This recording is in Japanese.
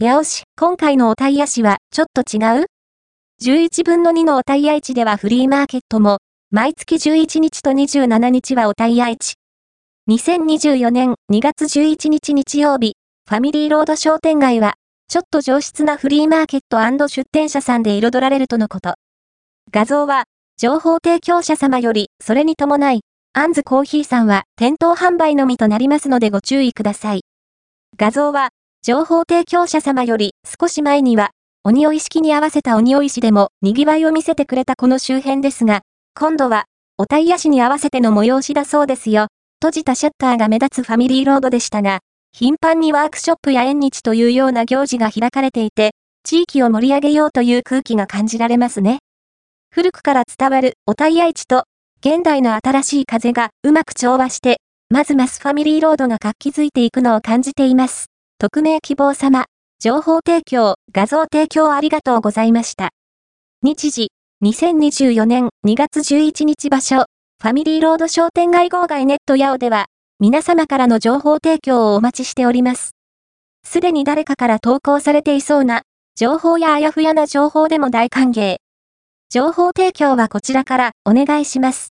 八尾市、今回のおタイヤ市はちょっと違う ?11 分の2のおタイヤ市ではフリーマーケットも、毎月11日と27日はおタイヤ市。2024年2月11日日曜日、ファミリーロード商店街は、ちょっと上質なフリーマーケット出店者さんで彩られるとのこと。画像は、情報提供者様より、それに伴い、アンズコーヒーさんは店頭販売のみとなりますのでご注意ください。画像は、情報提供者様より少し前には、鬼追い式に合わせた鬼追い市でも賑わいを見せてくれたこの周辺ですが、今度は、おタイヤ市に合わせての催しだそうですよ。閉じたシャッターが目立つファミリーロードでしたが、頻繁にワークショップや縁日というような行事が開かれていて、地域を盛り上げようという空気が感じられますね。古くから伝わるおタイヤ市と、現代の新しい風がうまく調和して、まずますファミリーロードが活気づいていくのを感じています。匿名希望様、情報提供、画像提供ありがとうございました。日時、2024年2月11日場所、ファミリーロード商店街号外ネットヤオでは、皆様からの情報提供をお待ちしております。すでに誰かから投稿されていそうな、情報やあやふやな情報でも大歓迎。情報提供はこちらからお願いします。